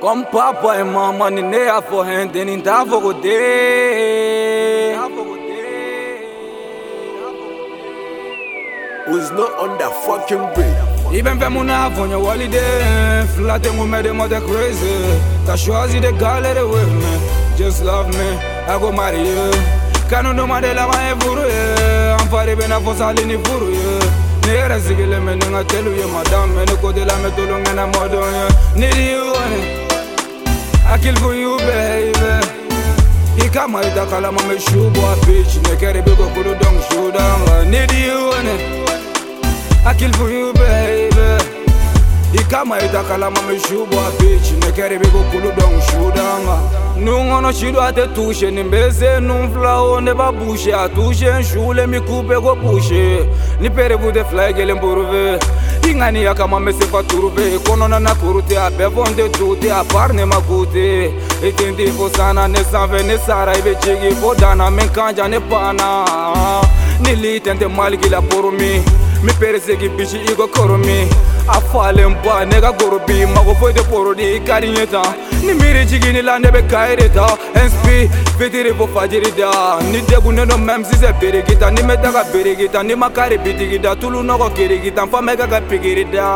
Comme papa et maman ni né à forren, ni da fogode. Ousno on that fucking beat? Even fais mon avogno holiday Flatte mon me de mode crazy. T'as choisi de galérer with me. Just love me, I go marry you. Kanu no ma de la ma e furu ye Amfari bena fosali ni furu ye Ni yɛrɛ sigilen mɛ ni n ka telu ye madame mɛ ni kote la mɛ tolo ŋɛna mɔdɔn ye Need you kama ita kalama mai shubuwa bitch ne kere bi ko kulu don shudan I need you in it I kill for you baby. Ikama ita kalama mai shubuwa bitch ne kere bi ko kulu don shudan nungono shido ate tushe nimbeze numfulao ne babushe. Atushe nshule mikupe kopushe nipere bute flaigele mburuve kinganiya kama n be se ka turu be i kɔnɔna na kuru tɛ a bɛɛ fɔ n tɛ tu tɛ a pari ne ma ku tɛ i tindi fo sanna ne sanfɛ ne sara i be jigi fo danna min kanja ne panna ni li tɛntɛ maligila puru min mi peresegi bisi i ka koro min a falen ba ne ka goro bi mago foyi tɛ poro di i ka di ɲɛ tan nimiricigini lande ɓe kayireta nsp fitiri fo fajirida. Ni degunnen do mem sise birigita ni me taga birigita ni ma kari bitigida tulu nɔgɔ kirigita fa me ka ka pigirida.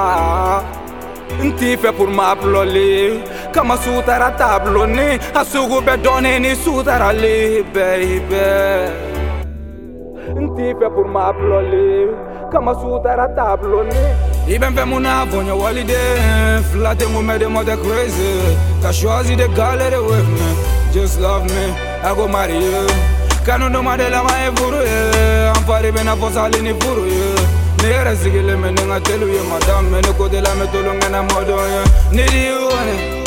Nti fɛ pour ma plɔli kama sutara tabloni a sugu bɛ dɔɔni ni sutarali bɛibɛ nti fɛ pour ma plɔli kama sutara tabloni. Even fais mon avogno holiday Flatte mon me de mode crazy. T'as choisi de galérer with me. Just love me, I go marry you. Kanu no ma de la ma e furu ye Amfari bena fosali ni furu ye Ne yɛrɛ sigilen mɛ ni n ka telu ye madame mɛ ni kote la mɛ tolo ŋɛna mɔdɔn ye Need you honey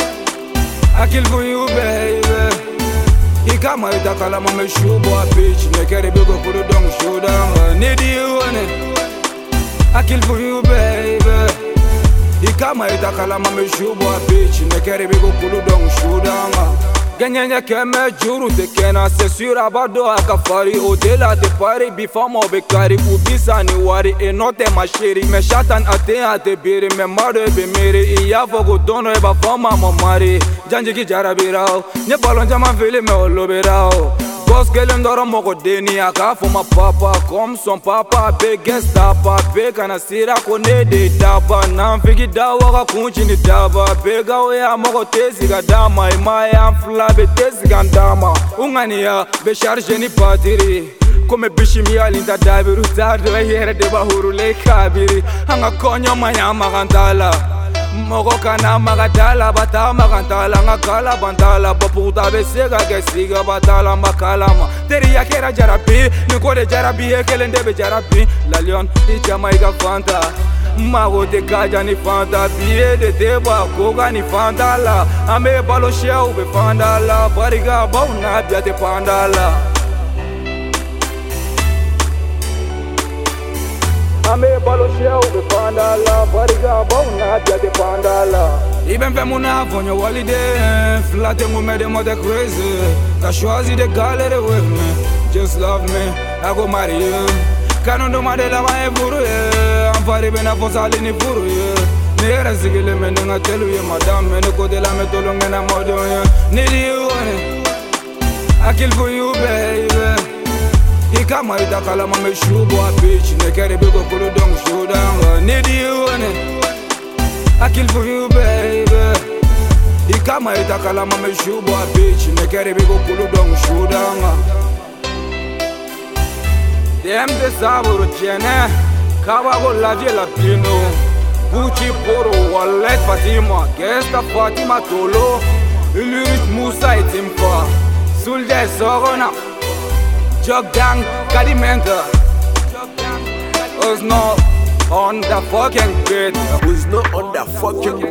I kill for you baby. I kama ita kalama mɛ su bɔ a bitch Ne kɛri bi ko kulu dɔn su dan Need you honey. I kill for you, baby. Ikama itakalama meshubwa bitch nekeribi kukulu dong shudanga genyenye keme juru tekena sesura bado akafari. Odela te pari bifama obekari ubisa ni wari. Enote mashiri me shatan ate ate biri me maro ebe miri. Iyafo kudono eba fama momari janjiki jarabirao nye balon jama vili me olobirao Boss kelen dɔrɔn mɔgɔ denni a k'a fɔ ma papa. Comme son papa a bɛ gɛstapa bɛɛ kana sira ko ne de daba nanfigi da waga kun cini daba bɛɛ gawo ya mɔgɔ tɛ siga d'a ma i ma yan fila bɛ tɛ siga n d'a ma u ŋaniya bɛ charge ni batiri komi bishimi hali ta dabiru t'a dɔ i yɛrɛ de b'a hurule kabiri? An ka kɔɲɔ ma moko kana makatala batama kantala nga kala bantala baputa be se ka kɛ siga batala makalama teriya kɛra jarabi ni ko de jarabi ye kelen de be jarabi. Lalion i jama i ka fanta. Mago tɛ kaja ni fanta biye de tɛ ba koka ni fanta la an be balo siyaw be fanda la barika baw na biya tɛ panda la Ame balo shell be pandala Bariga bona dia de pandala Even fais mon avogno holiday Flatte mon me de mode crazy. T'as choisi de galérer with me. Just love me, I go marry you. Kanu no ma de la ma e furu ye Amfari bena fosali ni furu ye Ni yɛrɛ sigilen mɛ ni n ka ye madame mɛ ni kote la mɛ tolo ŋɛna mɔdɔn ye Need you honey I kill for you baby kama itakalama meshubu apichi nekeribiko kuludong shudanga nidione akil for you baby. Ikama itakalama meshubu apichi nekeribiko kuludong shudanga dembe saburo chene kabago lavie latino. Guchi poro walet fatima gesta fatima tolo. Ilirich musa itimfa sulde sogona Jog down, got him enter. Ousno on the fucking beat. Ousno on that fucking